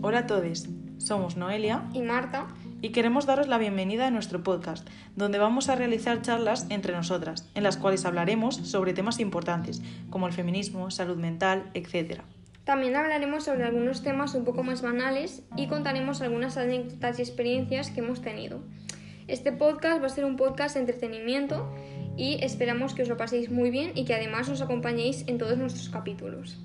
Hola a todos, somos Noelia y Marta y queremos daros la bienvenida a nuestro podcast, donde vamos a realizar charlas entre nosotras, en las cuales hablaremos sobre temas importantes, como el feminismo, salud mental, etc. También hablaremos sobre algunos temas un poco más banales y contaremos algunas anécdotas y experiencias que hemos tenido. Este podcast va a ser un podcast de entretenimiento y esperamos que os lo paséis muy bien y que además os acompañéis en todos nuestros capítulos.